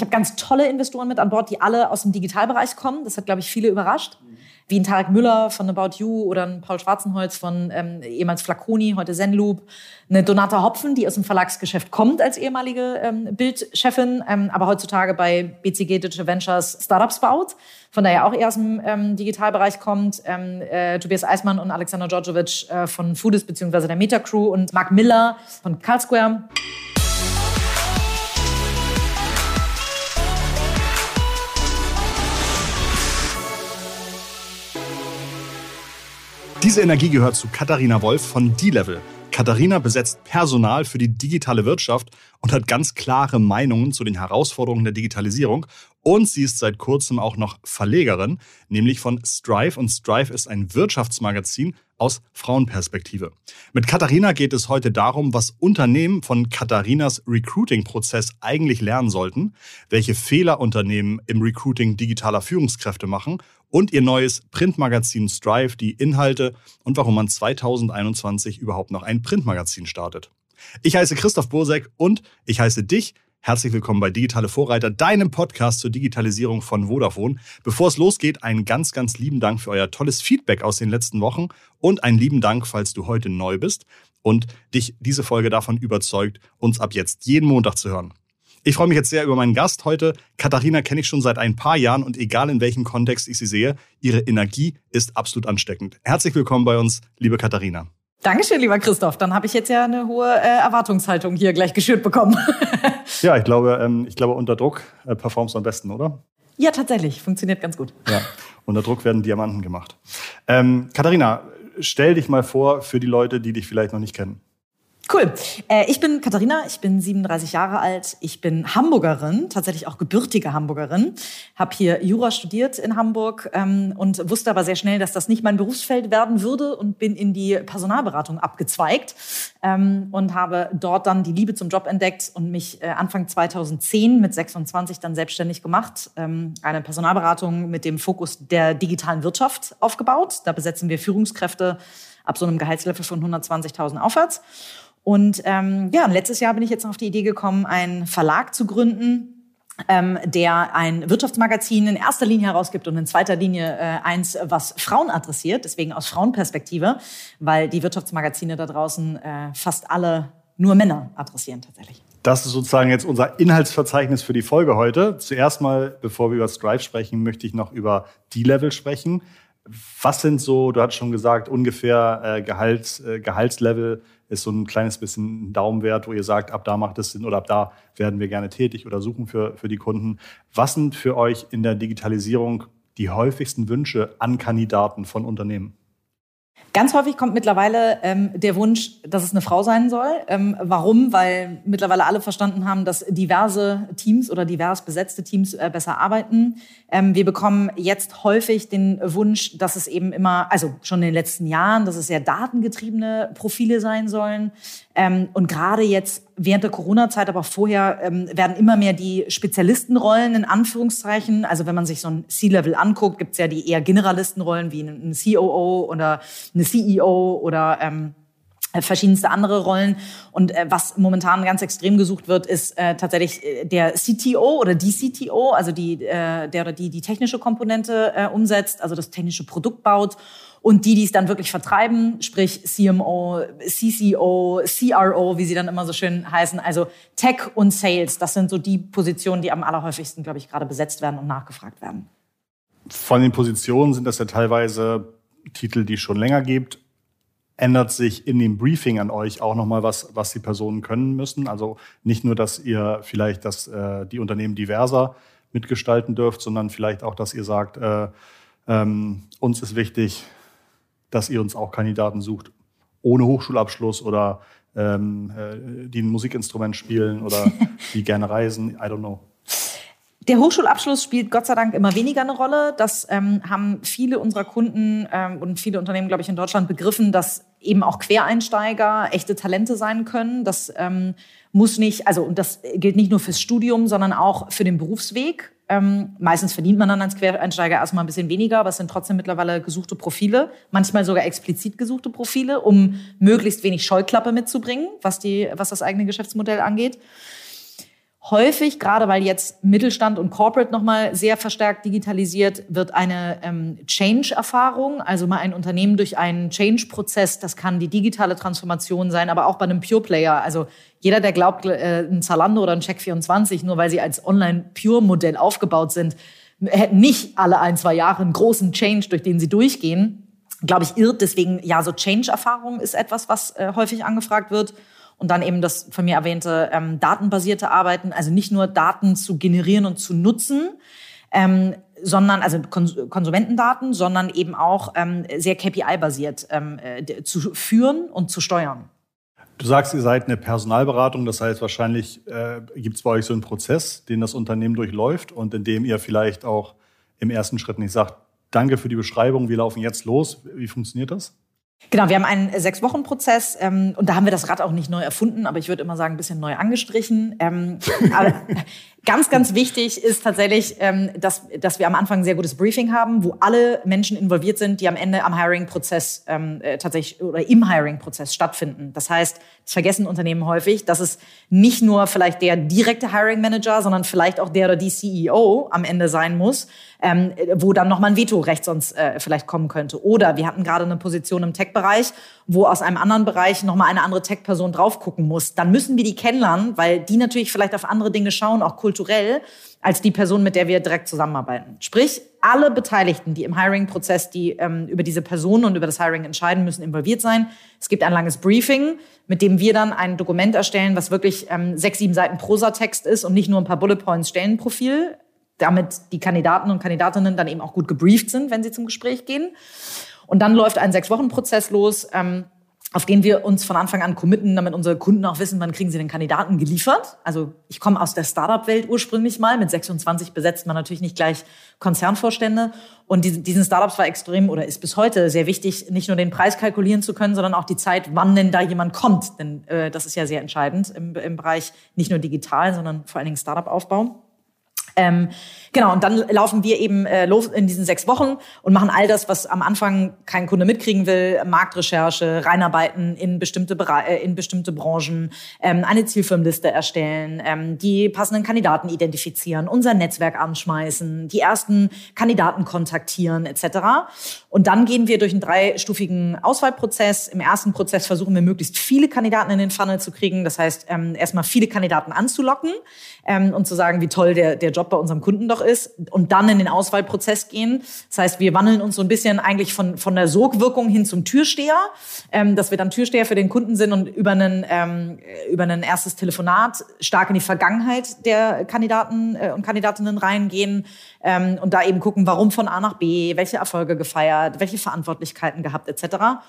ich habe ganz tolle Investoren mit an Bord, die alle aus dem Digitalbereich kommen. Das hat, glaube ich, viele überrascht. Wie ein Tarek Müller von About You oder ein Paul Schwarzenholz von ähm, ehemals Flaconi, heute Zenloop. Eine Donata Hopfen, die aus dem Verlagsgeschäft kommt als ehemalige ähm, Bildchefin, ähm, aber heutzutage bei BCG Digital Ventures Startups baut. Von daher auch eher aus dem ähm, Digitalbereich kommt. Ähm, äh, Tobias Eismann und Alexander Djordjevic äh, von Foodist beziehungsweise der Meta Crew und Mark Miller von Carlsquare. Diese Energie gehört zu Katharina Wolf von D-Level. Katharina besetzt Personal für die digitale Wirtschaft und hat ganz klare Meinungen zu den Herausforderungen der Digitalisierung. Und sie ist seit kurzem auch noch Verlegerin, nämlich von Strive. Und Strive ist ein Wirtschaftsmagazin aus Frauenperspektive. Mit Katharina geht es heute darum, was Unternehmen von Katharinas Recruiting-Prozess eigentlich lernen sollten, welche Fehler Unternehmen im Recruiting digitaler Führungskräfte machen und ihr neues Printmagazin Strive, die Inhalte und warum man 2021 überhaupt noch ein Printmagazin startet. Ich heiße Christoph Bursek und ich heiße dich Herzlich willkommen bei Digitale Vorreiter, deinem Podcast zur Digitalisierung von Vodafone. Bevor es losgeht, einen ganz, ganz lieben Dank für euer tolles Feedback aus den letzten Wochen und einen lieben Dank, falls du heute neu bist und dich diese Folge davon überzeugt, uns ab jetzt jeden Montag zu hören. Ich freue mich jetzt sehr über meinen Gast heute. Katharina kenne ich schon seit ein paar Jahren und egal in welchem Kontext ich sie sehe, ihre Energie ist absolut ansteckend. Herzlich willkommen bei uns, liebe Katharina. Dankeschön, lieber Christoph. Dann habe ich jetzt ja eine hohe äh, Erwartungshaltung hier gleich geschürt bekommen. ja, ich glaube, ähm, ich glaube, unter Druck äh, performst du am besten, oder? Ja, tatsächlich. Funktioniert ganz gut. Ja, unter Druck werden Diamanten gemacht. Ähm, Katharina, stell dich mal vor für die Leute, die dich vielleicht noch nicht kennen. Cool. Äh, ich bin Katharina, ich bin 37 Jahre alt, ich bin Hamburgerin, tatsächlich auch gebürtige Hamburgerin, habe hier Jura studiert in Hamburg ähm, und wusste aber sehr schnell, dass das nicht mein Berufsfeld werden würde und bin in die Personalberatung abgezweigt ähm, und habe dort dann die Liebe zum Job entdeckt und mich äh, Anfang 2010 mit 26 dann selbstständig gemacht, ähm, eine Personalberatung mit dem Fokus der digitalen Wirtschaft aufgebaut. Da besetzen wir Führungskräfte ab so einem Gehaltslevel von 120.000 aufwärts. Und ähm, ja, letztes Jahr bin ich jetzt auf die Idee gekommen, einen Verlag zu gründen, ähm, der ein Wirtschaftsmagazin in erster Linie herausgibt und in zweiter Linie äh, eins, was Frauen adressiert, deswegen aus Frauenperspektive, weil die Wirtschaftsmagazine da draußen äh, fast alle nur Männer adressieren tatsächlich. Das ist sozusagen jetzt unser Inhaltsverzeichnis für die Folge heute. Zuerst mal, bevor wir über Strive sprechen, möchte ich noch über D-Level sprechen. Was sind so, du hast schon gesagt, ungefähr äh, Gehalts, äh, Gehaltslevel ist so ein kleines bisschen Daumenwert, wo ihr sagt, ab da macht es Sinn oder ab da werden wir gerne tätig oder suchen für, für die Kunden. Was sind für euch in der Digitalisierung die häufigsten Wünsche an Kandidaten von Unternehmen? Ganz häufig kommt mittlerweile ähm, der Wunsch, dass es eine Frau sein soll. Ähm, warum? Weil mittlerweile alle verstanden haben, dass diverse Teams oder divers besetzte Teams äh, besser arbeiten. Ähm, wir bekommen jetzt häufig den Wunsch, dass es eben immer, also schon in den letzten Jahren, dass es sehr datengetriebene Profile sein sollen. Ähm, und gerade jetzt während der Corona-Zeit, aber vorher ähm, werden immer mehr die Spezialistenrollen in Anführungszeichen. Also wenn man sich so ein C-Level anguckt, gibt es ja die eher Generalistenrollen wie ein COO oder eine CEO oder ähm, verschiedenste andere Rollen. Und äh, was momentan ganz extrem gesucht wird, ist äh, tatsächlich äh, der CTO oder die CTO, also die, äh, der oder die die technische Komponente äh, umsetzt, also das technische Produkt baut und die, die es dann wirklich vertreiben, sprich CMO, CCO, CRO, wie sie dann immer so schön heißen, also Tech und Sales, das sind so die Positionen, die am allerhäufigsten, glaube ich, gerade besetzt werden und nachgefragt werden. Von den Positionen sind das ja teilweise Titel, die es schon länger gibt. Ändert sich in dem Briefing an euch auch nochmal was, was die Personen können müssen? Also nicht nur, dass ihr vielleicht das, äh, die Unternehmen diverser mitgestalten dürft, sondern vielleicht auch, dass ihr sagt, äh, ähm, uns ist wichtig, dass ihr uns auch Kandidaten sucht, ohne Hochschulabschluss oder ähm, äh, die ein Musikinstrument spielen oder die gerne reisen. I don't know. Der Hochschulabschluss spielt Gott sei Dank immer weniger eine Rolle. Das ähm, haben viele unserer Kunden ähm, und viele Unternehmen, glaube ich, in Deutschland begriffen, dass eben auch Quereinsteiger echte Talente sein können. Das ähm, muss nicht, also und das gilt nicht nur fürs Studium, sondern auch für den Berufsweg. Ähm, meistens verdient man dann als Quereinsteiger erstmal ein bisschen weniger, aber es sind trotzdem mittlerweile gesuchte Profile, manchmal sogar explizit gesuchte Profile, um möglichst wenig Scheuklappe mitzubringen, was, die, was das eigene Geschäftsmodell angeht. Häufig, gerade weil jetzt Mittelstand und Corporate nochmal sehr verstärkt digitalisiert, wird eine ähm, Change-Erfahrung, also mal ein Unternehmen durch einen Change-Prozess, das kann die digitale Transformation sein, aber auch bei einem Pure-Player. Also jeder, der glaubt, äh, ein Zalando oder ein Check24, nur weil sie als Online-Pure-Modell aufgebaut sind, hätten nicht alle ein, zwei Jahre einen großen Change, durch den sie durchgehen, glaube ich, irrt. Deswegen, ja, so Change-Erfahrung ist etwas, was äh, häufig angefragt wird. Und dann eben das von mir erwähnte ähm, datenbasierte Arbeiten, also nicht nur Daten zu generieren und zu nutzen, ähm, sondern also Kons Konsumentendaten, sondern eben auch ähm, sehr KPI-basiert ähm, äh, zu führen und zu steuern. Du sagst, ihr seid eine Personalberatung, das heißt wahrscheinlich äh, gibt es bei euch so einen Prozess, den das Unternehmen durchläuft und in dem ihr vielleicht auch im ersten Schritt nicht sagt, danke für die Beschreibung, wir laufen jetzt los. Wie funktioniert das? Genau, wir haben einen Sechs-Wochen-Prozess ähm, und da haben wir das Rad auch nicht neu erfunden, aber ich würde immer sagen, ein bisschen neu angestrichen. Ähm, aber ganz, ganz wichtig ist tatsächlich, ähm, dass, dass wir am Anfang ein sehr gutes Briefing haben, wo alle Menschen involviert sind, die am Ende am Hiring-Prozess ähm, äh, tatsächlich oder im Hiring-Prozess stattfinden. Das heißt, das vergessen Unternehmen häufig, dass es nicht nur vielleicht der direkte Hiring-Manager, sondern vielleicht auch der oder die CEO am Ende sein muss, ähm, wo dann nochmal ein Vetorecht sonst äh, vielleicht kommen könnte. Oder wir hatten gerade eine Position im Tech-Bereich, wo aus einem anderen Bereich nochmal eine andere Tech-Person drauf gucken muss. Dann müssen wir die kennenlernen, weil die natürlich vielleicht auf andere Dinge schauen, auch kulturell, als die Person, mit der wir direkt zusammenarbeiten. Sprich, alle Beteiligten, die im Hiring-Prozess, die ähm, über diese Person und über das Hiring entscheiden, müssen involviert sein. Es gibt ein langes Briefing, mit dem wir dann ein Dokument erstellen, was wirklich ähm, sechs, sieben Seiten Prosatext ist und nicht nur ein paar Bullet Points Stellenprofil damit die Kandidaten und Kandidatinnen dann eben auch gut gebrieft sind, wenn sie zum Gespräch gehen. Und dann läuft ein Sechs-Wochen-Prozess los, ähm, auf den wir uns von Anfang an committen, damit unsere Kunden auch wissen, wann kriegen sie den Kandidaten geliefert. Also ich komme aus der Startup-Welt ursprünglich mal. Mit 26 besetzt man natürlich nicht gleich Konzernvorstände. Und diesen Startups war extrem oder ist bis heute sehr wichtig, nicht nur den Preis kalkulieren zu können, sondern auch die Zeit, wann denn da jemand kommt. Denn äh, das ist ja sehr entscheidend im, im Bereich nicht nur digital, sondern vor allen Dingen Startup-Aufbau. Ähm, genau, und dann laufen wir eben äh, los in diesen sechs Wochen und machen all das, was am Anfang kein Kunde mitkriegen will, Marktrecherche, reinarbeiten in bestimmte, Bere äh, in bestimmte Branchen, ähm, eine Zielfirmenliste erstellen, ähm, die passenden Kandidaten identifizieren, unser Netzwerk anschmeißen, die ersten Kandidaten kontaktieren etc. Und dann gehen wir durch einen dreistufigen Auswahlprozess. Im ersten Prozess versuchen wir möglichst viele Kandidaten in den Funnel zu kriegen. Das heißt, ähm, erstmal viele Kandidaten anzulocken ähm, und zu sagen, wie toll der, der Job bei unserem Kunden doch ist und dann in den Auswahlprozess gehen. Das heißt, wir wandeln uns so ein bisschen eigentlich von, von der Sogwirkung hin zum Türsteher, ähm, dass wir dann Türsteher für den Kunden sind und über einen, ähm, über ein erstes Telefonat stark in die Vergangenheit der Kandidaten äh, und Kandidatinnen reingehen ähm, und da eben gucken, warum von A nach B, welche Erfolge gefeiert, welche Verantwortlichkeiten gehabt etc.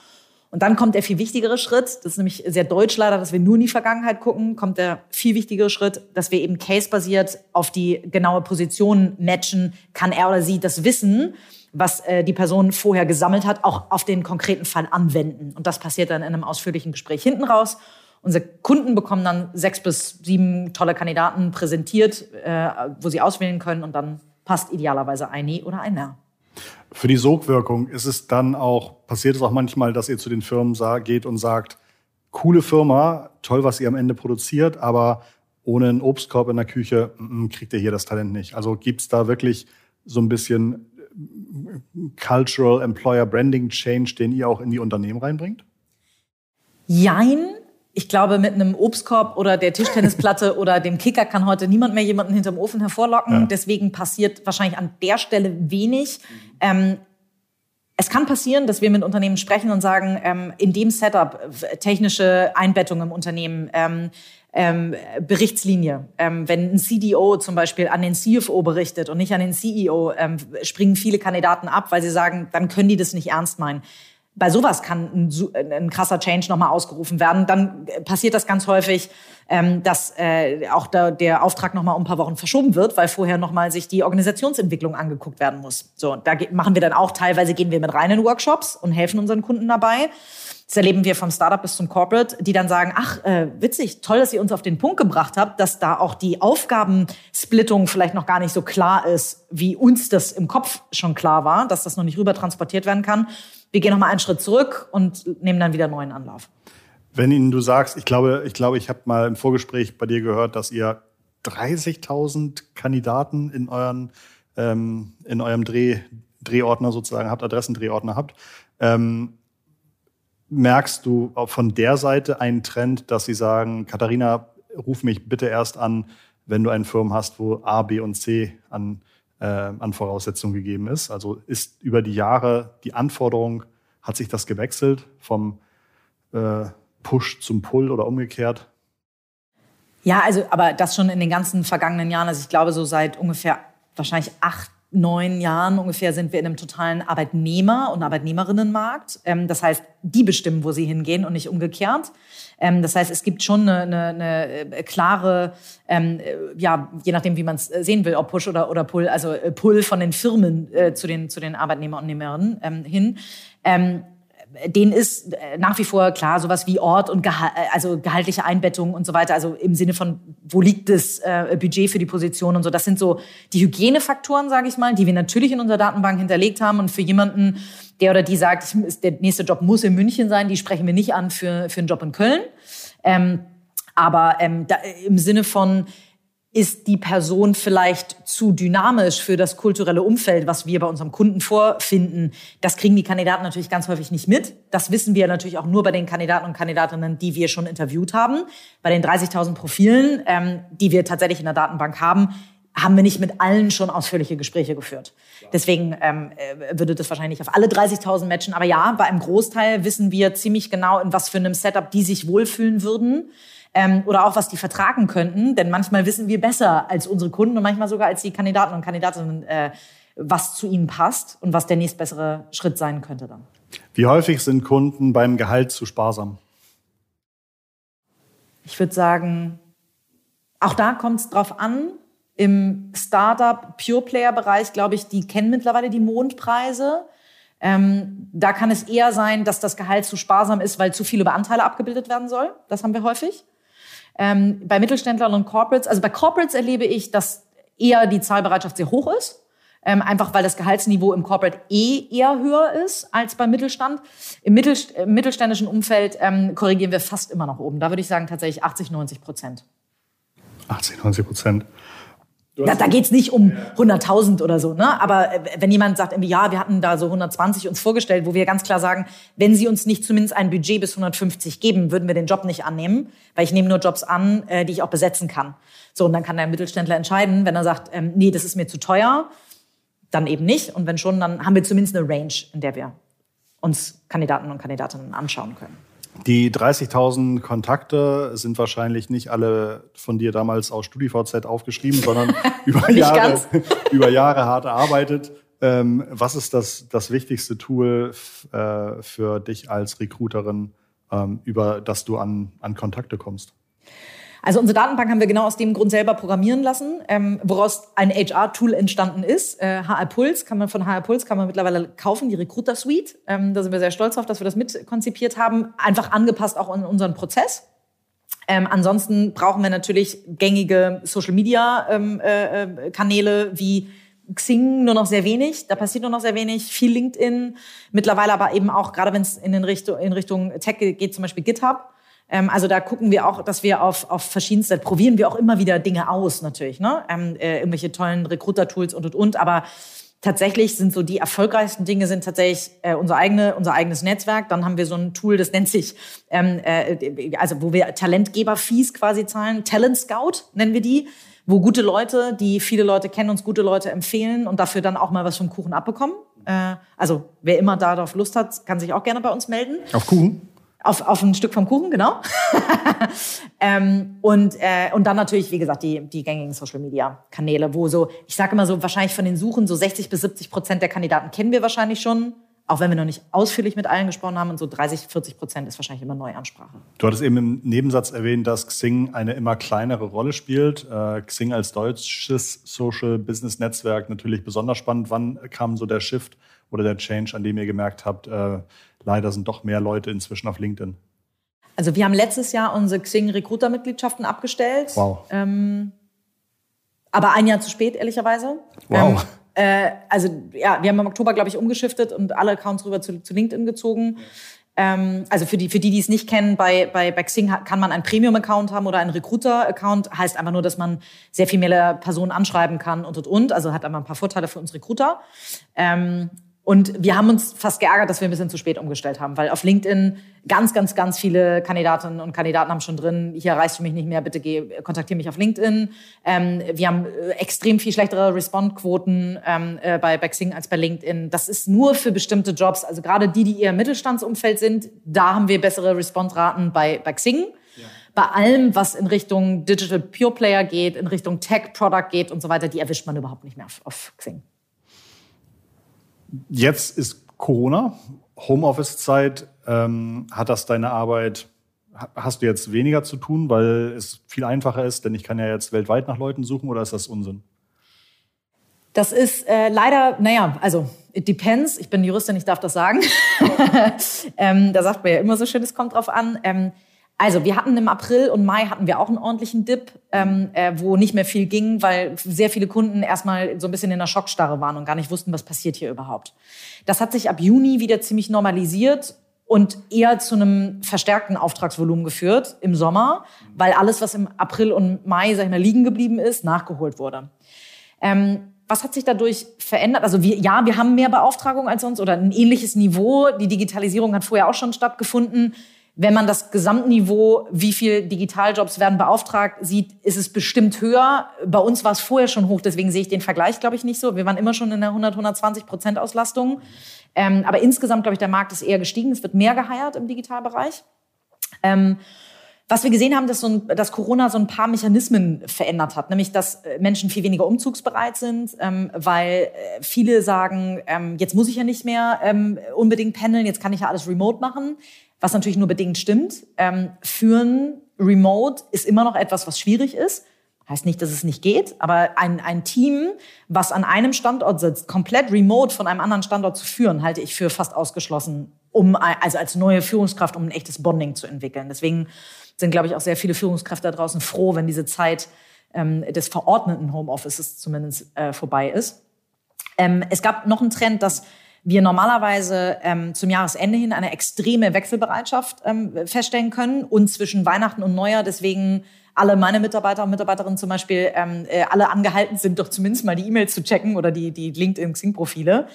Und dann kommt der viel wichtigere Schritt, das ist nämlich sehr deutsch leider, dass wir nur in die Vergangenheit gucken, kommt der viel wichtigere Schritt, dass wir eben case-basiert auf die genaue Position matchen, kann er oder sie das Wissen, was äh, die Person vorher gesammelt hat, auch auf den konkreten Fall anwenden. Und das passiert dann in einem ausführlichen Gespräch hinten raus. Unsere Kunden bekommen dann sechs bis sieben tolle Kandidaten präsentiert, äh, wo sie auswählen können und dann passt idealerweise ein Nee oder ein Ja. Für die Sogwirkung ist es dann auch, passiert es auch manchmal, dass ihr zu den Firmen geht und sagt, coole Firma, toll, was ihr am Ende produziert, aber ohne einen Obstkorb in der Küche mm, mm, kriegt ihr hier das Talent nicht. Also gibt es da wirklich so ein bisschen äh, Cultural Employer Branding Change, den ihr auch in die Unternehmen reinbringt? Jein, ich glaube, mit einem Obstkorb oder der Tischtennisplatte oder dem Kicker kann heute niemand mehr jemanden hinterm Ofen hervorlocken. Ja. Deswegen passiert wahrscheinlich an der Stelle wenig. Ähm, es kann passieren, dass wir mit Unternehmen sprechen und sagen, ähm, in dem Setup, technische Einbettung im Unternehmen, ähm, ähm, Berichtslinie. Ähm, wenn ein CDO zum Beispiel an den CFO berichtet und nicht an den CEO, ähm, springen viele Kandidaten ab, weil sie sagen, dann können die das nicht ernst meinen bei sowas kann ein, ein krasser Change nochmal ausgerufen werden. Dann passiert das ganz häufig, ähm, dass äh, auch da, der Auftrag nochmal um ein paar Wochen verschoben wird, weil vorher nochmal sich die Organisationsentwicklung angeguckt werden muss. So, da machen wir dann auch teilweise gehen wir mit rein in Workshops und helfen unseren Kunden dabei. Das erleben wir vom Startup bis zum Corporate, die dann sagen, ach, äh, witzig, toll, dass ihr uns auf den Punkt gebracht habt, dass da auch die Aufgabensplittung vielleicht noch gar nicht so klar ist, wie uns das im Kopf schon klar war, dass das noch nicht rüber transportiert werden kann wir gehen nochmal einen Schritt zurück und nehmen dann wieder einen neuen Anlauf. Wenn Ihnen du sagst, ich glaube, ich glaube, ich habe mal im Vorgespräch bei dir gehört, dass ihr 30.000 Kandidaten in, euren, ähm, in eurem Dreh, Drehordner sozusagen habt, Adressendrehordner habt. Ähm, merkst du von der Seite einen Trend, dass sie sagen, Katharina, ruf mich bitte erst an, wenn du einen Firmen hast, wo A, B und C an, äh, an Voraussetzungen gegeben ist? Also ist über die Jahre die Anforderung, hat sich das gewechselt vom äh, Push zum Pull oder umgekehrt? Ja, also, aber das schon in den ganzen vergangenen Jahren. Also ich glaube, so seit ungefähr wahrscheinlich acht, neun Jahren ungefähr sind wir in einem totalen Arbeitnehmer- und Arbeitnehmerinnenmarkt. Ähm, das heißt, die bestimmen, wo sie hingehen und nicht umgekehrt. Ähm, das heißt, es gibt schon eine, eine, eine äh, klare, ähm, äh, ja, je nachdem, wie man es sehen will, ob Push oder, oder Pull, also äh, Pull von den Firmen äh, zu, den, zu den Arbeitnehmer und Nehmerinnen hin. Denen ist äh, nach wie vor klar sowas wie Ort und Gehalt, äh, also gehaltliche Einbettung und so weiter. Also im Sinne von, wo liegt das äh, Budget für die Position und so. Das sind so die Hygienefaktoren, sage ich mal, die wir natürlich in unserer Datenbank hinterlegt haben. Und für jemanden, der oder die sagt, der nächste Job muss in München sein, die sprechen wir nicht an für, für einen Job in Köln. Ähm, aber ähm, da, im Sinne von, ist die Person vielleicht zu dynamisch für das kulturelle Umfeld, was wir bei unserem Kunden vorfinden. Das kriegen die Kandidaten natürlich ganz häufig nicht mit. Das wissen wir natürlich auch nur bei den Kandidaten und Kandidatinnen, die wir schon interviewt haben. Bei den 30.000 Profilen, ähm, die wir tatsächlich in der Datenbank haben, haben wir nicht mit allen schon ausführliche Gespräche geführt. Deswegen ähm, äh, würde das wahrscheinlich auf alle 30.000 matchen. Aber ja, bei einem Großteil wissen wir ziemlich genau, in was für einem Setup die sich wohlfühlen würden ähm, oder auch was die vertragen könnten. Denn manchmal wissen wir besser als unsere Kunden und manchmal sogar als die Kandidaten und Kandidatinnen, äh, was zu ihnen passt und was der nächstbessere Schritt sein könnte dann. Wie häufig sind Kunden beim Gehalt zu sparsam? Ich würde sagen, auch da kommt es drauf an. Im Startup Pure Player Bereich, glaube ich, die kennen mittlerweile die Mondpreise. Ähm, da kann es eher sein, dass das Gehalt zu sparsam ist, weil zu viel über Anteile abgebildet werden soll. Das haben wir häufig. Ähm, bei Mittelständlern und Corporates, also bei Corporates erlebe ich, dass eher die Zahlbereitschaft sehr hoch ist. Ähm, einfach weil das Gehaltsniveau im Corporate eh eher höher ist als beim Mittelstand. Im, Mittel, im mittelständischen Umfeld ähm, korrigieren wir fast immer nach oben. Da würde ich sagen tatsächlich 80, 90 Prozent. 80, 90 Prozent. Da, da geht es nicht um 100.000 oder so. Ne? Aber äh, wenn jemand sagt, ja, wir hatten da so 120 uns vorgestellt, wo wir ganz klar sagen, wenn Sie uns nicht zumindest ein Budget bis 150 geben, würden wir den Job nicht annehmen, weil ich nehme nur Jobs an, äh, die ich auch besetzen kann. So, und dann kann der Mittelständler entscheiden, wenn er sagt, ähm, nee, das ist mir zu teuer, dann eben nicht. Und wenn schon, dann haben wir zumindest eine Range, in der wir uns Kandidaten und Kandidatinnen anschauen können. Die 30.000 Kontakte sind wahrscheinlich nicht alle von dir damals aus StudiVZ aufgeschrieben, sondern über, Jahre, über Jahre hart erarbeitet. Ähm, was ist das, das wichtigste Tool äh, für dich als Recruiterin, ähm, über das du an, an Kontakte kommst? Also unsere Datenbank haben wir genau aus dem Grund selber programmieren lassen, ähm, woraus ein HR-Tool entstanden ist. Äh, HR Puls kann man von HR Puls kann man mittlerweile kaufen, die Recruiter Suite. Ähm, da sind wir sehr stolz auf, dass wir das mitkonzipiert haben, einfach angepasst auch an unseren Prozess. Ähm, ansonsten brauchen wir natürlich gängige Social Media ähm, äh, äh, Kanäle wie Xing nur noch sehr wenig, da passiert nur noch sehr wenig, viel LinkedIn, mittlerweile aber eben auch, gerade wenn es in, den Richtung, in Richtung Tech geht, zum Beispiel GitHub. Ähm, also da gucken wir auch, dass wir auf, auf verschiedenste, probieren wir auch immer wieder Dinge aus natürlich, ne? Ähm, äh, irgendwelche tollen Recruiter-Tools und und und, aber tatsächlich sind so die erfolgreichsten Dinge sind tatsächlich äh, unser eigene unser eigenes Netzwerk. Dann haben wir so ein Tool, das nennt sich ähm, äh, also wo wir Talentgeber-Fees quasi zahlen, Talent Scout nennen wir die, wo gute Leute, die viele Leute kennen, uns gute Leute empfehlen und dafür dann auch mal was vom Kuchen abbekommen. Äh, also wer immer darauf Lust hat, kann sich auch gerne bei uns melden. Auf Kuchen? Auf, auf ein Stück vom Kuchen, genau. ähm, und, äh, und dann natürlich, wie gesagt, die, die gängigen Social-Media-Kanäle, wo so, ich sage immer so, wahrscheinlich von den Suchen so 60 bis 70 Prozent der Kandidaten kennen wir wahrscheinlich schon, auch wenn wir noch nicht ausführlich mit allen gesprochen haben. Und so 30, 40 Prozent ist wahrscheinlich immer Neuansprache. Du hattest eben im Nebensatz erwähnt, dass Xing eine immer kleinere Rolle spielt. Äh, Xing als deutsches Social-Business-Netzwerk natürlich besonders spannend. Wann kam so der Shift oder der Change, an dem ihr gemerkt habt, äh, leider sind doch mehr Leute inzwischen auf LinkedIn. Also wir haben letztes Jahr unsere Xing Recruiter-Mitgliedschaften abgestellt. Wow. Ähm, aber ein Jahr zu spät, ehrlicherweise. Wow. Ähm, äh, also ja, wir haben im Oktober, glaube ich, umgeschiftet und alle Accounts rüber zu, zu LinkedIn gezogen. Ähm, also für die, für die, die es nicht kennen, bei, bei, bei Xing kann man einen Premium-Account haben oder einen Recruiter-Account. Heißt einfach nur, dass man sehr viel mehr Personen anschreiben kann und, und, und. Also hat einfach ein paar Vorteile für uns Recruiter. Ähm, und wir haben uns fast geärgert, dass wir ein bisschen zu spät umgestellt haben, weil auf LinkedIn ganz, ganz, ganz viele Kandidatinnen und Kandidaten haben schon drin, hier erreichst du mich nicht mehr, bitte geh, kontaktiere mich auf LinkedIn. Ähm, wir haben äh, extrem viel schlechtere Respond-Quoten ähm, äh, bei, bei Xing als bei LinkedIn. Das ist nur für bestimmte Jobs, also gerade die, die eher im Mittelstandsumfeld sind, da haben wir bessere Respond-Raten bei, bei Xing. Ja. Bei allem, was in Richtung Digital Pure Player geht, in Richtung Tech Product geht und so weiter, die erwischt man überhaupt nicht mehr auf, auf Xing. Jetzt ist Corona, Homeoffice-Zeit. Ähm, hat das deine Arbeit, hast du jetzt weniger zu tun, weil es viel einfacher ist, denn ich kann ja jetzt weltweit nach Leuten suchen oder ist das Unsinn? Das ist äh, leider, naja, also it depends. Ich bin Juristin, ich darf das sagen. ähm, da sagt man ja immer so schön, es kommt drauf an. Ähm, also wir hatten im April und Mai hatten wir auch einen ordentlichen Dip, ähm, äh, wo nicht mehr viel ging, weil sehr viele Kunden erstmal so ein bisschen in der Schockstarre waren und gar nicht wussten, was passiert hier überhaupt. Das hat sich ab Juni wieder ziemlich normalisiert und eher zu einem verstärkten Auftragsvolumen geführt im Sommer, weil alles, was im April und Mai, sag ich mal, liegen geblieben ist, nachgeholt wurde. Ähm, was hat sich dadurch verändert? Also wir, ja, wir haben mehr Beauftragungen als sonst oder ein ähnliches Niveau. Die Digitalisierung hat vorher auch schon stattgefunden wenn man das Gesamtniveau, wie viel Digitaljobs werden beauftragt, sieht, ist es bestimmt höher. Bei uns war es vorher schon hoch, deswegen sehe ich den Vergleich, glaube ich, nicht so. Wir waren immer schon in der 100, 120 Prozent Auslastung. Ähm, aber insgesamt, glaube ich, der Markt ist eher gestiegen. Es wird mehr geheiert im Digitalbereich. Ähm, was wir gesehen haben, dass, so ein, dass Corona so ein paar Mechanismen verändert hat, nämlich dass äh, Menschen viel weniger umzugsbereit sind, ähm, weil äh, viele sagen, ähm, jetzt muss ich ja nicht mehr ähm, unbedingt pendeln, jetzt kann ich ja alles remote machen was natürlich nur bedingt stimmt. Ähm, führen remote ist immer noch etwas, was schwierig ist. Heißt nicht, dass es nicht geht, aber ein, ein Team, was an einem Standort sitzt, komplett remote von einem anderen Standort zu führen, halte ich für fast ausgeschlossen, um also als neue Führungskraft, um ein echtes Bonding zu entwickeln. Deswegen sind, glaube ich, auch sehr viele Führungskräfte da draußen froh, wenn diese Zeit ähm, des verordneten Homeoffices zumindest äh, vorbei ist. Ähm, es gab noch einen Trend, dass wir normalerweise ähm, zum Jahresende hin eine extreme Wechselbereitschaft ähm, feststellen können und zwischen Weihnachten und Neujahr deswegen alle meine Mitarbeiter und Mitarbeiterinnen zum Beispiel ähm, äh, alle angehalten sind, doch zumindest mal die E-Mails zu checken oder die, die LinkedIn-Xing-Profile.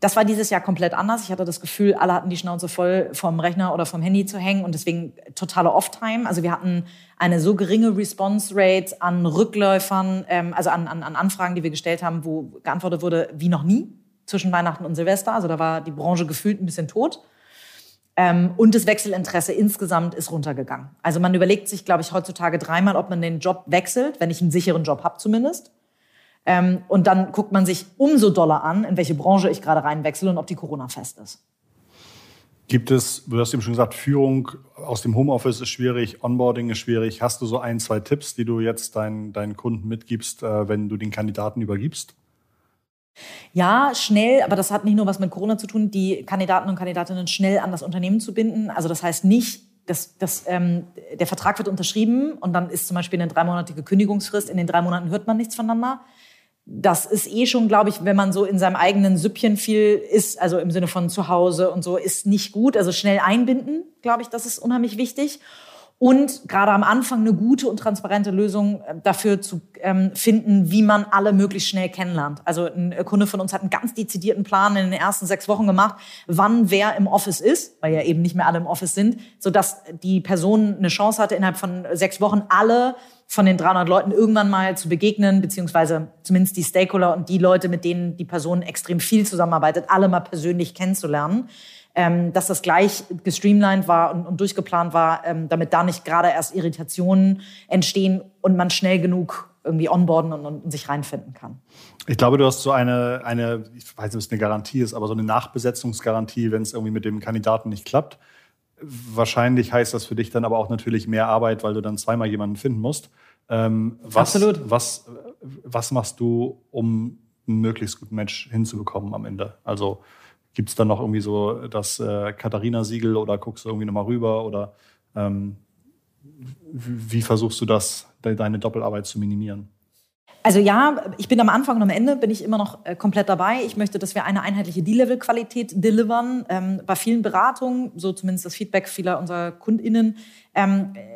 Das war dieses Jahr komplett anders. Ich hatte das Gefühl, alle hatten die Schnauze voll vom Rechner oder vom Handy zu hängen und deswegen totale Off-Time. Also wir hatten eine so geringe Response-Rate an Rückläufern, ähm, also an, an, an Anfragen, die wir gestellt haben, wo geantwortet wurde, wie noch nie zwischen Weihnachten und Silvester. Also da war die Branche gefühlt ein bisschen tot. Ähm, und das Wechselinteresse insgesamt ist runtergegangen. Also man überlegt sich, glaube ich, heutzutage dreimal, ob man den Job wechselt, wenn ich einen sicheren Job habe zumindest. Ähm, und dann guckt man sich umso doller an, in welche Branche ich gerade reinwechsle und ob die Corona-fest ist. Gibt es, du hast eben schon gesagt, Führung aus dem Homeoffice ist schwierig, Onboarding ist schwierig. Hast du so ein, zwei Tipps, die du jetzt deinen, deinen Kunden mitgibst, äh, wenn du den Kandidaten übergibst? Ja, schnell, aber das hat nicht nur was mit Corona zu tun, die Kandidaten und Kandidatinnen schnell an das Unternehmen zu binden. Also das heißt nicht, dass, dass ähm, der Vertrag wird unterschrieben und dann ist zum Beispiel eine dreimonatige Kündigungsfrist. In den drei Monaten hört man nichts voneinander. Das ist eh schon, glaube ich, wenn man so in seinem eigenen Süppchen viel ist, also im Sinne von zu Hause und so, ist nicht gut. Also schnell einbinden, glaube ich, das ist unheimlich wichtig und gerade am Anfang eine gute und transparente Lösung äh, dafür zu ähm, finden, wie man alle möglichst schnell kennenlernt. Also ein Kunde von uns hat einen ganz dezidierten Plan in den ersten sechs Wochen gemacht, wann wer im Office ist, weil ja eben nicht mehr alle im Office sind, sodass die Person eine Chance hatte, innerhalb von sechs Wochen alle von den 300 Leuten irgendwann mal zu begegnen, beziehungsweise zumindest die Stakeholder und die Leute, mit denen die Person extrem viel zusammenarbeitet, alle mal persönlich kennenzulernen ähm, dass das gleich gestreamlined war und, und durchgeplant war, ähm, damit da nicht gerade erst Irritationen entstehen und man schnell genug irgendwie onboarden und, und, sich reinfinden kann. Ich glaube, du hast so eine, eine, ich weiß nicht, ob es eine Garantie ist, aber so eine Nachbesetzungsgarantie, wenn es irgendwie mit dem Kandidaten nicht klappt. Wahrscheinlich heißt das für dich dann aber auch natürlich mehr Arbeit, weil du dann zweimal jemanden finden musst. Ähm, was, Absolut. Was, was machst du, um einen möglichst guten Match hinzubekommen am Ende? Also Gibt es dann noch irgendwie so das äh, Katharina-Siegel oder guckst du irgendwie nochmal rüber? Oder ähm, wie versuchst du das, de deine Doppelarbeit zu minimieren? Also ja, ich bin am Anfang und am Ende bin ich immer noch äh, komplett dabei. Ich möchte, dass wir eine einheitliche D-Level-Qualität delivern. Ähm, bei vielen Beratungen, so zumindest das Feedback vieler unserer KundInnen, ähm, äh,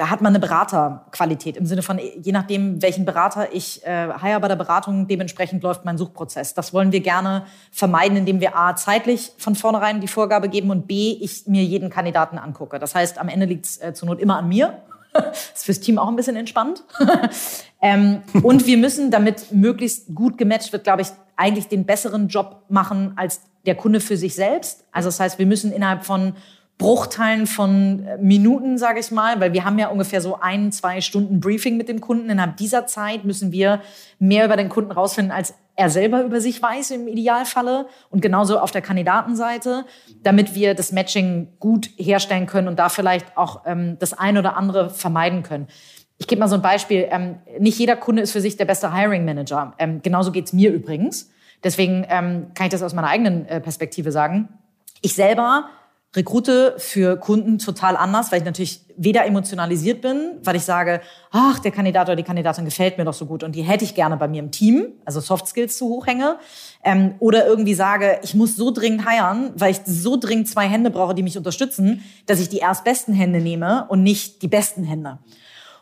hat man eine Beraterqualität im Sinne von, je nachdem, welchen Berater ich äh, hire bei der Beratung, dementsprechend läuft mein Suchprozess. Das wollen wir gerne vermeiden, indem wir A, zeitlich von vornherein die Vorgabe geben und B, ich mir jeden Kandidaten angucke. Das heißt, am Ende liegt es äh, zur Not immer an mir ist fürs Team auch ein bisschen entspannt. ähm, und wir müssen, damit möglichst gut gematcht wird, glaube ich, eigentlich den besseren Job machen als der Kunde für sich selbst. Also das heißt, wir müssen innerhalb von Bruchteilen von äh, Minuten, sage ich mal, weil wir haben ja ungefähr so ein, zwei Stunden Briefing mit dem Kunden. Innerhalb dieser Zeit müssen wir mehr über den Kunden rausfinden, als er selber über sich weiß im Idealfalle und genauso auf der Kandidatenseite, damit wir das Matching gut herstellen können und da vielleicht auch ähm, das eine oder andere vermeiden können. Ich gebe mal so ein Beispiel. Ähm, nicht jeder Kunde ist für sich der beste Hiring Manager. Ähm, genauso geht's mir übrigens. Deswegen ähm, kann ich das aus meiner eigenen äh, Perspektive sagen. Ich selber rekrute für Kunden total anders, weil ich natürlich weder emotionalisiert bin, weil ich sage, ach, der Kandidat oder die Kandidatin gefällt mir doch so gut und die hätte ich gerne bei mir im Team, also Soft Skills zu hoch hänge, ähm, oder irgendwie sage, ich muss so dringend heiern, weil ich so dringend zwei Hände brauche, die mich unterstützen, dass ich die erstbesten Hände nehme und nicht die besten Hände.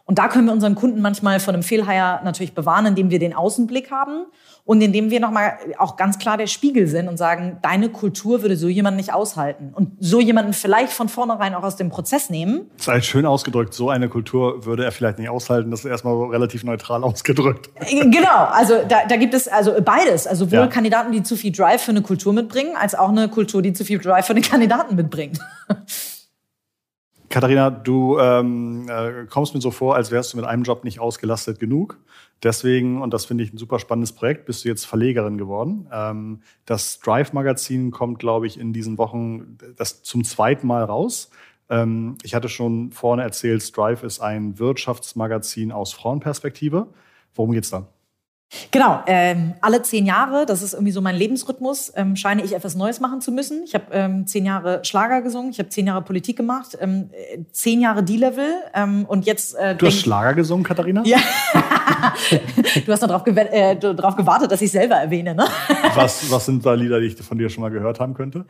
Und da können wir unseren Kunden manchmal von einem Fehlheier natürlich bewahren, indem wir den Außenblick haben und indem wir nochmal auch ganz klar der Spiegel sind und sagen, deine Kultur würde so jemanden nicht aushalten. Und so jemanden vielleicht von vornherein auch aus dem Prozess nehmen. Das ist halt schön ausgedrückt. So eine Kultur würde er vielleicht nicht aushalten. Das ist erstmal relativ neutral ausgedrückt. Äh, genau. Also da, da gibt es also beides. Also sowohl ja. Kandidaten, die zu viel Drive für eine Kultur mitbringen, als auch eine Kultur, die zu viel Drive für den Kandidaten mitbringt. Katharina, du ähm, äh, kommst mir so vor, als wärst du mit einem Job nicht ausgelastet genug. Deswegen, und das finde ich ein super spannendes Projekt, bist du jetzt Verlegerin geworden. Ähm, das Drive-Magazin kommt, glaube ich, in diesen Wochen das zum zweiten Mal raus. Ähm, ich hatte schon vorne erzählt, Strive ist ein Wirtschaftsmagazin aus Frauenperspektive. Worum geht's da? Genau, ähm, alle zehn Jahre, das ist irgendwie so mein Lebensrhythmus, ähm, scheine ich etwas Neues machen zu müssen. Ich habe ähm, zehn Jahre Schlager gesungen, ich habe zehn Jahre Politik gemacht, ähm, zehn Jahre D-Level ähm, und jetzt... Äh, du hast Schlager gesungen, Katharina? Ja. du hast noch drauf, gew äh, gewartet, dass ich selber erwähne, ne? was, was sind da Lieder, die ich von dir schon mal gehört haben könnte?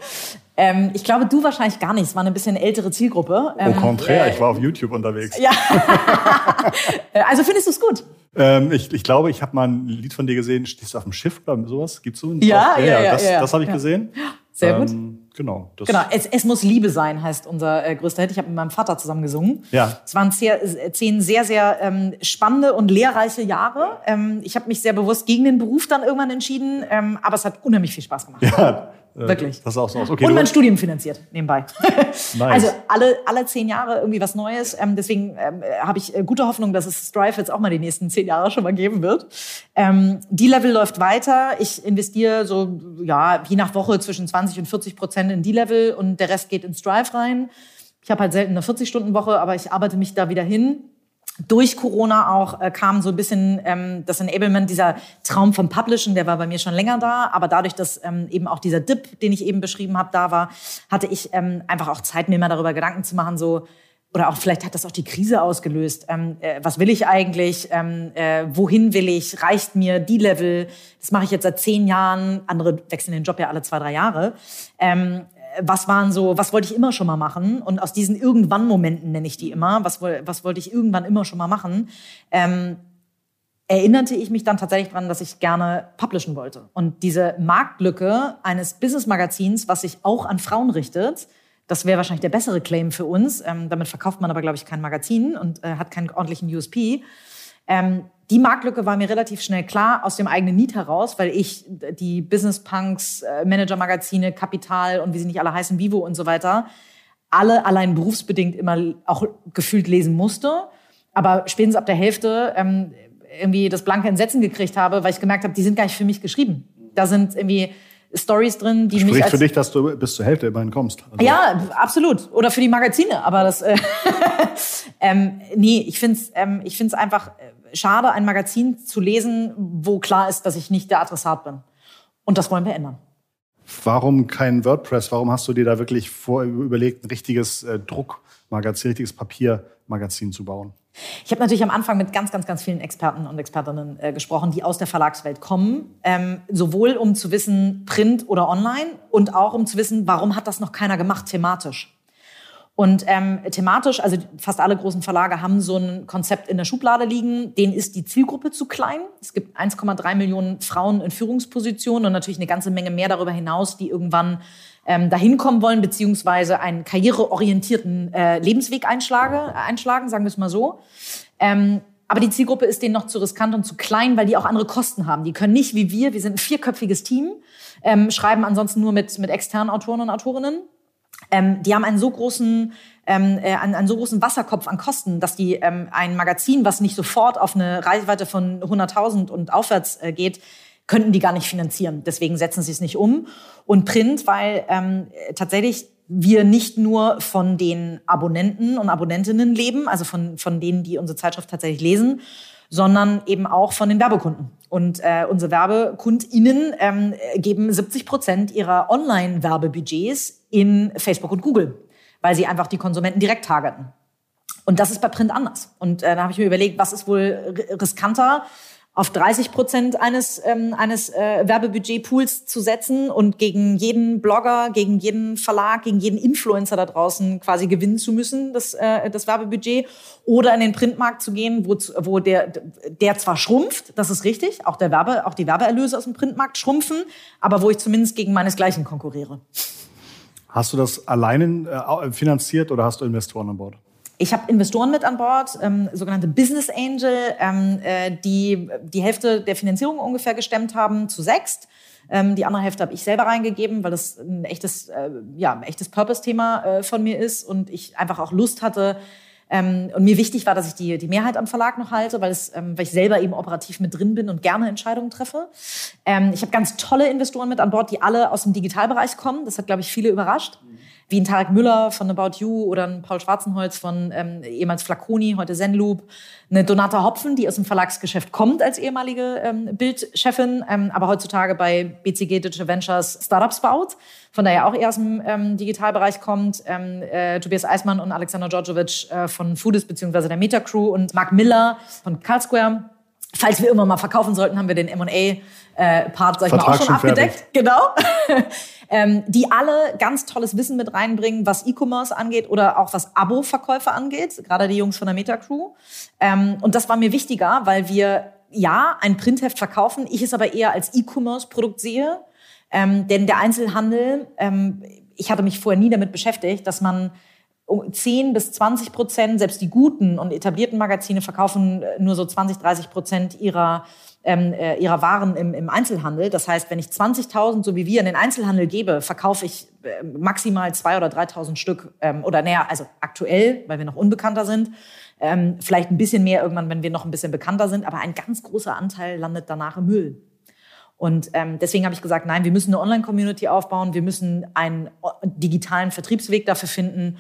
Ähm, ich glaube, du wahrscheinlich gar nicht. Es war eine bisschen ältere Zielgruppe. Au contraire, äh, ich war auf YouTube unterwegs. Ja. also findest du es gut? Ähm, ich, ich glaube, ich habe mal ein Lied von dir gesehen, stehst du auf dem Schiff oder sowas? Gibt's so ein ja, ja, ja, das, ja, das habe ich ja. gesehen. Sehr gut. Ähm, genau. Genau. Es, es muss Liebe sein, heißt unser äh, größter Hit. Ich habe mit meinem Vater zusammen gesungen. Ja. Es waren sehr, zehn sehr, sehr ähm, spannende und lehrreiche Jahre. Ähm, ich habe mich sehr bewusst gegen den Beruf dann irgendwann entschieden, ähm, aber es hat unheimlich viel Spaß gemacht. Ja, äh, Wirklich. Das auch so aus. Okay, und mein Studium finanziert nebenbei. nice. Also alle, alle zehn Jahre irgendwie was Neues. Ähm, deswegen ähm, habe ich äh, gute Hoffnung, dass es Strive jetzt auch mal die nächsten zehn Jahre schon mal geben wird. Ähm, die Level läuft weiter. Ich investiere so, ja, je nach Woche zwischen 20 und 40 Prozent in die Level und der Rest geht in Strive rein. Ich habe halt selten eine 40-Stunden-Woche, aber ich arbeite mich da wieder hin durch Corona auch äh, kam so ein bisschen ähm, das Enablement, dieser Traum vom Publishen, der war bei mir schon länger da, aber dadurch, dass ähm, eben auch dieser Dip, den ich eben beschrieben habe, da war, hatte ich ähm, einfach auch Zeit, mir mal darüber Gedanken zu machen, so oder auch vielleicht hat das auch die Krise ausgelöst. Ähm, äh, was will ich eigentlich? Ähm, äh, wohin will ich? Reicht mir die Level? Das mache ich jetzt seit zehn Jahren. Andere wechseln den Job ja alle zwei, drei Jahre. Ähm, was waren so, was wollte ich immer schon mal machen? Und aus diesen Irgendwann-Momenten nenne ich die immer, was, was wollte ich irgendwann immer schon mal machen, ähm, erinnerte ich mich dann tatsächlich daran, dass ich gerne publishen wollte. Und diese Marktlücke eines Business-Magazins, was sich auch an Frauen richtet, das wäre wahrscheinlich der bessere Claim für uns. Ähm, damit verkauft man aber, glaube ich, kein Magazin und äh, hat keinen ordentlichen USP. Ähm, die Marktlücke war mir relativ schnell klar aus dem eigenen Need heraus, weil ich die Business Punks, äh, Manager Magazine, Kapital und wie sie nicht alle heißen, Vivo und so weiter, alle allein berufsbedingt immer auch gefühlt lesen musste. Aber spätestens ab der Hälfte ähm, irgendwie das blanke Entsetzen gekriegt habe, weil ich gemerkt habe, die sind gar nicht für mich geschrieben. Da sind irgendwie Stories drin, die Spricht mich als für dich, dass du bis zur Hälfte immerhin kommst. Also ja, absolut. Oder für die Magazine. Aber das, äh, ähm, nee, ich find's, ähm, ich find's einfach äh, schade, ein Magazin zu lesen, wo klar ist, dass ich nicht der Adressat bin. Und das wollen wir ändern. Warum kein WordPress? Warum hast du dir da wirklich vor überlegt, ein richtiges äh, Druckmagazin, richtiges Papiermagazin zu bauen? Ich habe natürlich am Anfang mit ganz, ganz, ganz vielen Experten und Expertinnen äh, gesprochen, die aus der Verlagswelt kommen, ähm, sowohl um zu wissen, Print oder Online und auch um zu wissen, warum hat das noch keiner gemacht thematisch. Und ähm, thematisch, also fast alle großen Verlage haben so ein Konzept in der Schublade liegen. Denen ist die Zielgruppe zu klein. Es gibt 1,3 Millionen Frauen in Führungspositionen und natürlich eine ganze Menge mehr darüber hinaus, die irgendwann ähm, dahin kommen wollen, beziehungsweise einen karriereorientierten äh, Lebensweg einschlage, einschlagen, sagen wir es mal so. Ähm, aber die Zielgruppe ist denen noch zu riskant und zu klein, weil die auch andere Kosten haben. Die können nicht wie wir, wir sind ein vierköpfiges Team, ähm, schreiben ansonsten nur mit, mit externen Autoren und Autorinnen ähm, die haben einen so großen ähm, äh, einen, einen so großen Wasserkopf an Kosten, dass die ähm, ein Magazin, was nicht sofort auf eine Reichweite von 100.000 und aufwärts äh, geht, könnten die gar nicht finanzieren. Deswegen setzen sie es nicht um. Und Print, weil ähm, tatsächlich wir nicht nur von den Abonnenten und Abonnentinnen leben, also von, von denen, die unsere Zeitschrift tatsächlich lesen, sondern eben auch von den Werbekunden. Und äh, unsere WerbekundInnen ähm, geben 70 Prozent ihrer Online-Werbebudgets in Facebook und Google, weil sie einfach die Konsumenten direkt targeten. Und das ist bei Print anders. Und äh, da habe ich mir überlegt, was ist wohl riskanter, auf 30 Prozent eines, ähm, eines äh, Werbebudgetpools zu setzen und gegen jeden Blogger, gegen jeden Verlag, gegen jeden Influencer da draußen quasi gewinnen zu müssen, das, äh, das Werbebudget, oder in den Printmarkt zu gehen, wo, wo der, der zwar schrumpft, das ist richtig, auch, der Werbe, auch die Werbeerlöse aus dem Printmarkt schrumpfen, aber wo ich zumindest gegen meinesgleichen konkurriere. Hast du das alleine äh, finanziert oder hast du Investoren an Bord? Ich habe Investoren mit an Bord, ähm, sogenannte Business Angel, ähm, äh, die die Hälfte der Finanzierung ungefähr gestemmt haben zu sechst. Ähm, die andere Hälfte habe ich selber reingegeben, weil das ein echtes, äh, ja, echtes Purpose-Thema äh, von mir ist und ich einfach auch Lust hatte, ähm, und mir wichtig war, dass ich die, die Mehrheit am Verlag noch halte, weil, es, ähm, weil ich selber eben operativ mit drin bin und gerne Entscheidungen treffe. Ähm, ich habe ganz tolle Investoren mit an Bord, die alle aus dem Digitalbereich kommen. Das hat, glaube ich, viele überrascht. Mhm wie ein Tarek Müller von About You oder ein Paul Schwarzenholz von ähm, ehemals Flaconi, heute Zenloop, eine Donata Hopfen, die aus dem Verlagsgeschäft kommt als ehemalige ähm, Bildchefin, ähm, aber heutzutage bei BCG Digital Ventures Startups baut, von daher auch eher aus dem ähm, Digitalbereich kommt, ähm, äh, Tobias Eismann und Alexander Djordjevic äh, von Foodist beziehungsweise der Meta Crew und Mark Miller von Carlsquare. Falls wir immer mal verkaufen sollten, haben wir den M&A äh, sag ich mal, auch schon abgedeckt. Fertig. Genau. ähm, die alle ganz tolles Wissen mit reinbringen, was E-Commerce angeht oder auch was Abo-Verkäufe angeht, gerade die Jungs von der Meta Crew. Ähm, und das war mir wichtiger, weil wir ja ein Printheft verkaufen, ich es aber eher als E-Commerce-Produkt sehe. Ähm, denn der Einzelhandel, ähm, ich hatte mich vorher nie damit beschäftigt, dass man 10 bis 20 Prozent, selbst die guten und etablierten Magazine verkaufen nur so 20, 30 Prozent ihrer ähm, äh, ihrer Waren im, im Einzelhandel. Das heißt, wenn ich 20.000, so wie wir, in den Einzelhandel gebe, verkaufe ich äh, maximal 2.000 oder 3.000 Stück. Ähm, oder näher, also aktuell, weil wir noch unbekannter sind. Ähm, vielleicht ein bisschen mehr irgendwann, wenn wir noch ein bisschen bekannter sind. Aber ein ganz großer Anteil landet danach im Müll. Und ähm, deswegen habe ich gesagt, nein, wir müssen eine Online-Community aufbauen. Wir müssen einen digitalen Vertriebsweg dafür finden.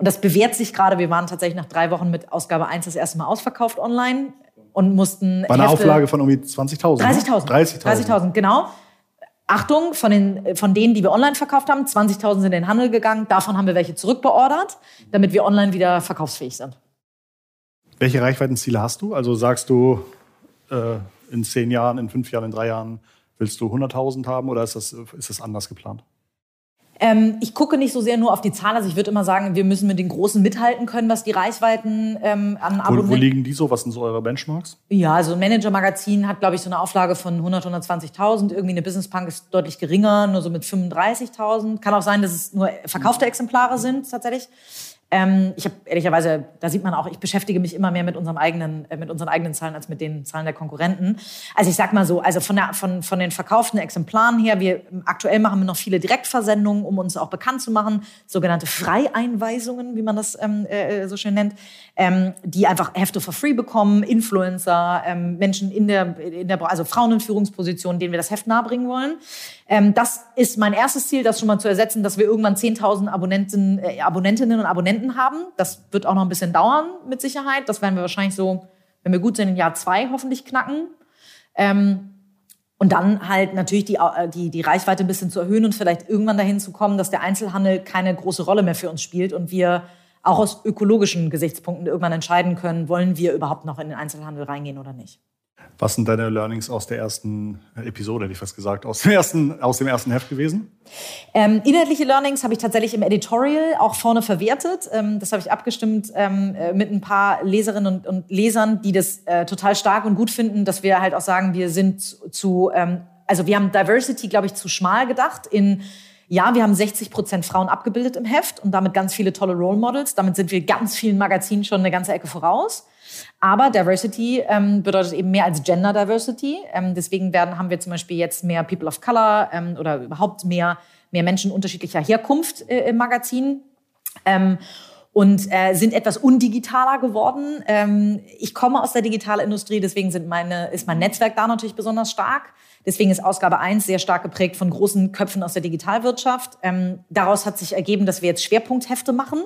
Und das bewährt sich gerade. Wir waren tatsächlich nach drei Wochen mit Ausgabe 1 das erste Mal ausverkauft online und mussten. Bei einer Auflage von irgendwie 20.000. 30.000. 30.000. 30.000, genau. Achtung, von, den, von denen, die wir online verkauft haben, 20.000 sind in den Handel gegangen. Davon haben wir welche zurückbeordert, damit wir online wieder verkaufsfähig sind. Welche Reichweitenziele hast du? Also sagst du, äh, in zehn Jahren, in fünf Jahren, in drei Jahren willst du 100.000 haben oder ist das, ist das anders geplant? Ähm, ich gucke nicht so sehr nur auf die Zahlen. Also ich würde immer sagen, wir müssen mit den Großen mithalten können, was die Reichweiten ähm, an Abonnenten... Wo, wo liegen die so? Was sind so eure Benchmarks? Ja, also ein Manager-Magazin hat, glaube ich, so eine Auflage von 100, 120.000. Irgendwie eine Business Punk ist deutlich geringer, nur so mit 35.000. Kann auch sein, dass es nur verkaufte Exemplare sind tatsächlich. Ähm, ich habe ehrlicherweise, da sieht man auch, ich beschäftige mich immer mehr mit unserem eigenen, äh, mit unseren eigenen Zahlen als mit den Zahlen der Konkurrenten. Also ich sag mal so, also von, der, von, von den verkauften Exemplaren her, wir aktuell machen wir noch viele Direktversendungen, um uns auch bekannt zu machen, sogenannte Freieinweisungen, wie man das ähm, äh, so schön nennt, ähm, die einfach Hefte for free bekommen, Influencer, ähm, Menschen in der, in der, also Frauen in Führungspositionen, denen wir das Heft nahebringen wollen. Ähm, das ist mein erstes Ziel, das schon mal zu ersetzen, dass wir irgendwann 10.000 Abonnenten, äh, Abonnentinnen und Abonnenten haben. Das wird auch noch ein bisschen dauern, mit Sicherheit. Das werden wir wahrscheinlich so, wenn wir gut sind, in Jahr zwei hoffentlich knacken. Ähm, und dann halt natürlich die, äh, die, die Reichweite ein bisschen zu erhöhen und vielleicht irgendwann dahin zu kommen, dass der Einzelhandel keine große Rolle mehr für uns spielt und wir auch aus ökologischen Gesichtspunkten irgendwann entscheiden können, wollen wir überhaupt noch in den Einzelhandel reingehen oder nicht. Was sind deine Learnings aus der ersten Episode, hätte ich fast gesagt, aus dem ersten, aus dem ersten Heft gewesen? Ähm, inhaltliche Learnings habe ich tatsächlich im Editorial auch vorne verwertet. Ähm, das habe ich abgestimmt ähm, äh, mit ein paar Leserinnen und, und Lesern, die das äh, total stark und gut finden, dass wir halt auch sagen, wir sind zu, ähm, also wir haben Diversity, glaube ich, zu schmal gedacht in ja, wir haben 60 Prozent Frauen abgebildet im Heft und damit ganz viele tolle Role Models. Damit sind wir ganz vielen Magazinen schon eine ganze Ecke voraus. Aber Diversity ähm, bedeutet eben mehr als Gender Diversity. Ähm, deswegen werden, haben wir zum Beispiel jetzt mehr People of Color ähm, oder überhaupt mehr, mehr Menschen unterschiedlicher Herkunft äh, im Magazin. Und äh, sind etwas undigitaler geworden. Ähm, ich komme aus der Digitalindustrie, deswegen sind meine, ist mein Netzwerk da natürlich besonders stark. Deswegen ist Ausgabe 1 sehr stark geprägt von großen Köpfen aus der Digitalwirtschaft. Ähm, daraus hat sich ergeben, dass wir jetzt Schwerpunkthefte machen.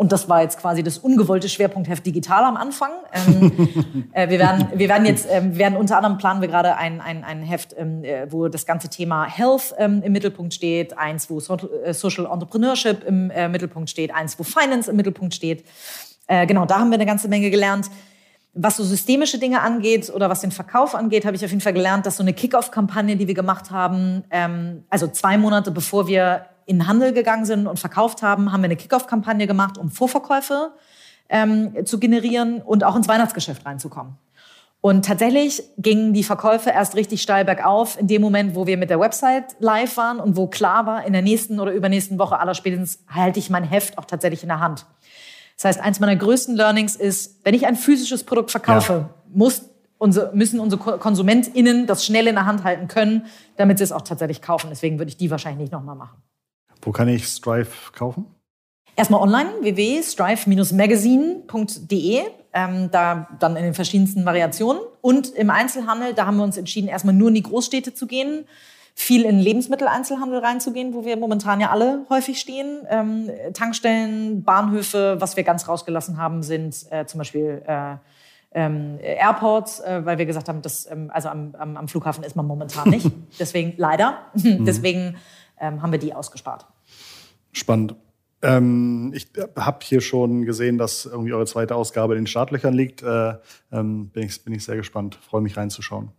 Und das war jetzt quasi das ungewollte Schwerpunktheft digital am Anfang. Ähm, äh, wir, werden, wir werden jetzt, ähm, werden unter anderem planen wir gerade ein, ein, ein Heft, ähm, äh, wo das ganze Thema Health ähm, im Mittelpunkt steht, eins, wo so äh, Social Entrepreneurship im äh, Mittelpunkt steht, eins, wo Finance im Mittelpunkt steht. Äh, genau, da haben wir eine ganze Menge gelernt. Was so systemische Dinge angeht oder was den Verkauf angeht, habe ich auf jeden Fall gelernt, dass so eine Kick-Off-Kampagne, die wir gemacht haben, ähm, also zwei Monate bevor wir in den Handel gegangen sind und verkauft haben, haben wir eine Kickoff-Kampagne gemacht, um Vorverkäufe ähm, zu generieren und auch ins Weihnachtsgeschäft reinzukommen. Und tatsächlich gingen die Verkäufe erst richtig steil bergauf in dem Moment, wo wir mit der Website live waren und wo klar war, in der nächsten oder übernächsten Woche aller spätestens halte ich mein Heft auch tatsächlich in der Hand. Das heißt, eins meiner größten Learnings ist, wenn ich ein physisches Produkt verkaufe, ja. muss unsere, müssen unsere KonsumentInnen das schnell in der Hand halten können, damit sie es auch tatsächlich kaufen. Deswegen würde ich die wahrscheinlich nicht nochmal machen. Wo kann ich Strive kaufen? Erstmal online, www.strive-magazine.de, ähm, da dann in den verschiedensten Variationen. Und im Einzelhandel, da haben wir uns entschieden, erstmal nur in die Großstädte zu gehen, viel in Lebensmitteleinzelhandel reinzugehen, wo wir momentan ja alle häufig stehen. Ähm, Tankstellen, Bahnhöfe, was wir ganz rausgelassen haben, sind äh, zum Beispiel äh, ähm, Airports, äh, weil wir gesagt haben, dass, ähm, also am, am, am, Flughafen ist man momentan nicht. Deswegen leider. Mhm. Deswegen ähm, haben wir die ausgespart. Spannend. Ähm, ich habe hier schon gesehen, dass irgendwie eure zweite Ausgabe in den Startlöchern liegt. Äh, ähm, bin, ich, bin ich sehr gespannt, freue mich reinzuschauen.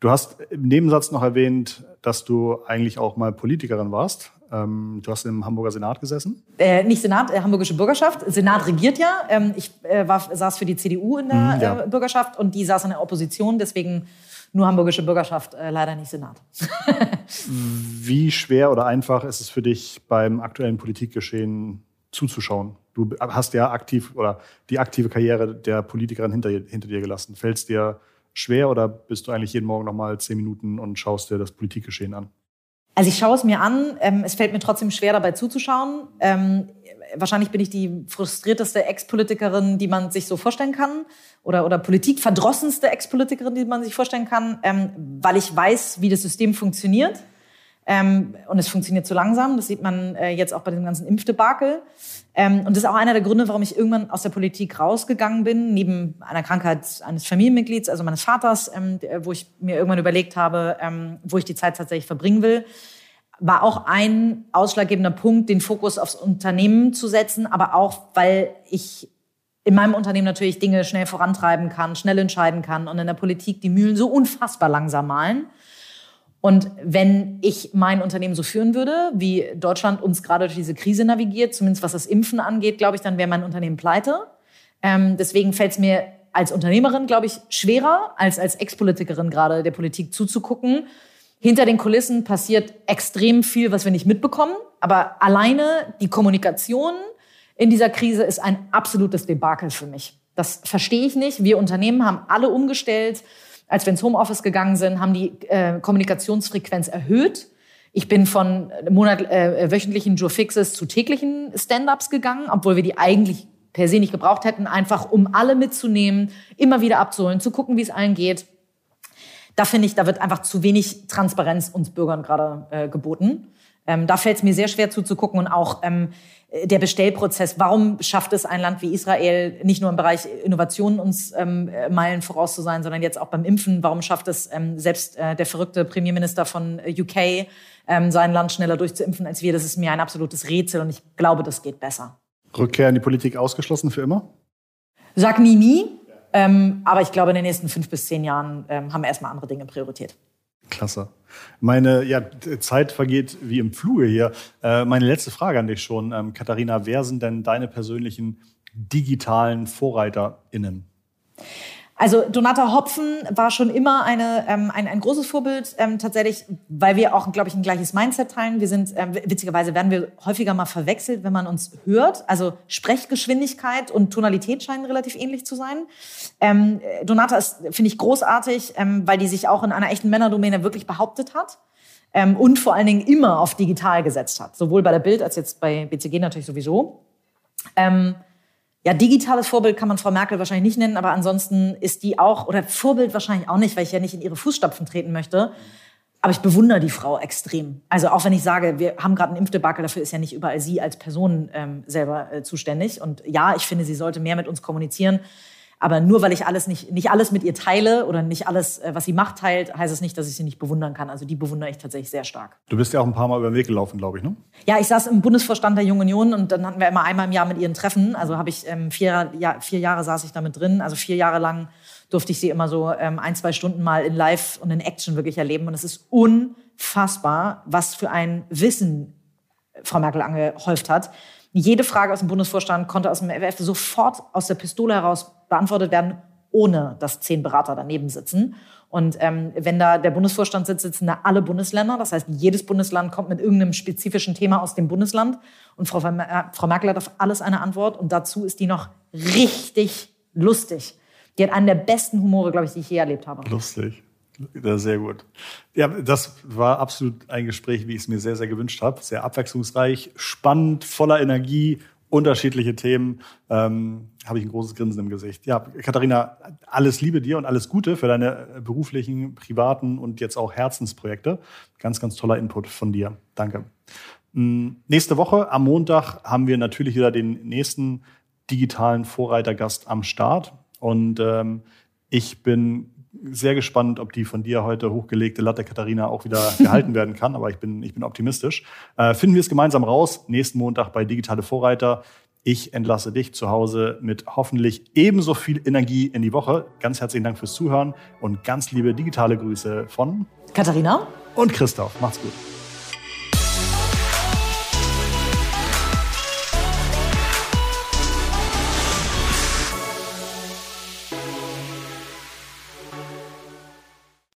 Du hast im Nebensatz noch erwähnt, dass du eigentlich auch mal Politikerin warst. Ähm, du hast im Hamburger Senat gesessen? Äh, nicht Senat, äh, Hamburgische Bürgerschaft. Senat regiert ja. Ähm, ich äh, war, saß für die CDU in der mhm, ja. Äh, Bürgerschaft und die saß in der Opposition. Deswegen nur hamburgische Bürgerschaft, äh, leider nicht Senat. Wie schwer oder einfach ist es für dich beim aktuellen Politikgeschehen zuzuschauen? Du hast ja aktiv oder die aktive Karriere der Politikerin hinter, hinter dir gelassen. Fällt es dir schwer oder bist du eigentlich jeden Morgen noch mal zehn Minuten und schaust dir das Politikgeschehen an? Also ich schaue es mir an. Ähm, es fällt mir trotzdem schwer, dabei zuzuschauen. Ähm, wahrscheinlich bin ich die frustrierteste Ex-Politikerin, die man sich so vorstellen kann. Oder, oder politikverdrossenste Ex-Politikerin, die man sich vorstellen kann, ähm, weil ich weiß, wie das System funktioniert. Ähm, und es funktioniert zu langsam. Das sieht man äh, jetzt auch bei dem ganzen Impfdebakel. Ähm, und das ist auch einer der Gründe, warum ich irgendwann aus der Politik rausgegangen bin, neben einer Krankheit eines Familienmitglieds, also meines Vaters, ähm, wo ich mir irgendwann überlegt habe, ähm, wo ich die Zeit tatsächlich verbringen will war auch ein ausschlaggebender Punkt, den Fokus aufs Unternehmen zu setzen, aber auch, weil ich in meinem Unternehmen natürlich Dinge schnell vorantreiben kann, schnell entscheiden kann und in der Politik die Mühlen so unfassbar langsam malen. Und wenn ich mein Unternehmen so führen würde, wie Deutschland uns gerade durch diese Krise navigiert, zumindest was das Impfen angeht, glaube ich, dann wäre mein Unternehmen pleite. Ähm, deswegen fällt es mir als Unternehmerin, glaube ich, schwerer, als als Ex-Politikerin gerade der Politik zuzugucken hinter den Kulissen passiert extrem viel, was wir nicht mitbekommen. Aber alleine die Kommunikation in dieser Krise ist ein absolutes Debakel für mich. Das verstehe ich nicht. Wir Unternehmen haben alle umgestellt. Als wir ins Homeoffice gegangen sind, haben die äh, Kommunikationsfrequenz erhöht. Ich bin von Monat, äh, wöchentlichen Jour-Fixes zu täglichen Stand-ups gegangen, obwohl wir die eigentlich per se nicht gebraucht hätten, einfach um alle mitzunehmen, immer wieder abzuholen, zu gucken, wie es allen geht da finde ich, da wird einfach zu wenig Transparenz uns Bürgern gerade äh, geboten. Ähm, da fällt es mir sehr schwer zuzugucken und auch ähm, der Bestellprozess. Warum schafft es ein Land wie Israel nicht nur im Bereich Innovation uns ähm, Meilen voraus zu sein, sondern jetzt auch beim Impfen? Warum schafft es ähm, selbst äh, der verrückte Premierminister von UK, ähm, sein Land schneller durchzuimpfen als wir? Das ist mir ein absolutes Rätsel und ich glaube, das geht besser. Rückkehr in die Politik ausgeschlossen für immer? Sag nie, nie. Ähm, aber ich glaube, in den nächsten fünf bis zehn Jahren ähm, haben wir erstmal andere Dinge Priorität. Klasse. Meine ja, Zeit vergeht wie im Fluge hier. Äh, meine letzte Frage an dich schon, ähm, Katharina. Wer sind denn deine persönlichen digitalen VorreiterInnen? Also Donata Hopfen war schon immer eine, ähm, ein, ein großes Vorbild, ähm, tatsächlich, weil wir auch, glaube ich, ein gleiches Mindset teilen. Wir sind, ähm, witzigerweise werden wir häufiger mal verwechselt, wenn man uns hört. Also Sprechgeschwindigkeit und Tonalität scheinen relativ ähnlich zu sein. Ähm, Donata ist, finde ich, großartig, ähm, weil die sich auch in einer echten Männerdomäne wirklich behauptet hat. Ähm, und vor allen Dingen immer auf digital gesetzt hat. Sowohl bei der Bild als jetzt bei BCG natürlich sowieso. Ähm, ja, digitales Vorbild kann man Frau Merkel wahrscheinlich nicht nennen, aber ansonsten ist die auch, oder Vorbild wahrscheinlich auch nicht, weil ich ja nicht in ihre Fußstapfen treten möchte. Aber ich bewundere die Frau extrem. Also auch wenn ich sage, wir haben gerade einen Impfdebakel, dafür ist ja nicht überall sie als Person ähm, selber äh, zuständig. Und ja, ich finde, sie sollte mehr mit uns kommunizieren. Aber nur weil ich alles nicht, nicht alles mit ihr teile oder nicht alles, äh, was sie macht, teilt, heißt es nicht, dass ich sie nicht bewundern kann. Also die bewundere ich tatsächlich sehr stark. Du bist ja auch ein paar Mal über den Weg gelaufen, glaube ich, ne? Ja, ich saß im Bundesvorstand der Jungen Union und dann hatten wir immer einmal im Jahr mit ihren Treffen. Also habe ich ähm, vier, ja, vier Jahre saß ich damit drin. Also vier Jahre lang durfte ich sie immer so ähm, ein, zwei Stunden mal in Live und in Action wirklich erleben. Und es ist unfassbar, was für ein Wissen Frau Merkel angehäuft hat. Jede Frage aus dem Bundesvorstand konnte aus dem FF sofort aus der Pistole heraus beantwortet werden, ohne dass zehn Berater daneben sitzen. Und ähm, wenn da der Bundesvorstand sitzt, sitzen da alle Bundesländer. Das heißt, jedes Bundesland kommt mit irgendeinem spezifischen Thema aus dem Bundesland. Und Frau, äh, Frau Merkel hat auf alles eine Antwort. Und dazu ist die noch richtig lustig. Die hat einen der besten Humore, glaube ich, die ich je erlebt habe. Lustig. Sehr gut. Ja, das war absolut ein Gespräch, wie ich es mir sehr, sehr gewünscht habe. Sehr abwechslungsreich, spannend, voller Energie, unterschiedliche Themen. Ähm, habe ich ein großes Grinsen im Gesicht. Ja, Katharina, alles Liebe dir und alles Gute für deine beruflichen, privaten und jetzt auch Herzensprojekte. Ganz, ganz toller Input von dir. Danke. Hm, nächste Woche am Montag haben wir natürlich wieder den nächsten digitalen Vorreitergast am Start. Und ähm, ich bin sehr gespannt, ob die von dir heute hochgelegte Latte Katharina auch wieder gehalten werden kann. Aber ich bin, ich bin optimistisch. Äh, finden wir es gemeinsam raus. Nächsten Montag bei Digitale Vorreiter. Ich entlasse dich zu Hause mit hoffentlich ebenso viel Energie in die Woche. Ganz herzlichen Dank fürs Zuhören und ganz liebe digitale Grüße von Katharina und Christoph. Macht's gut.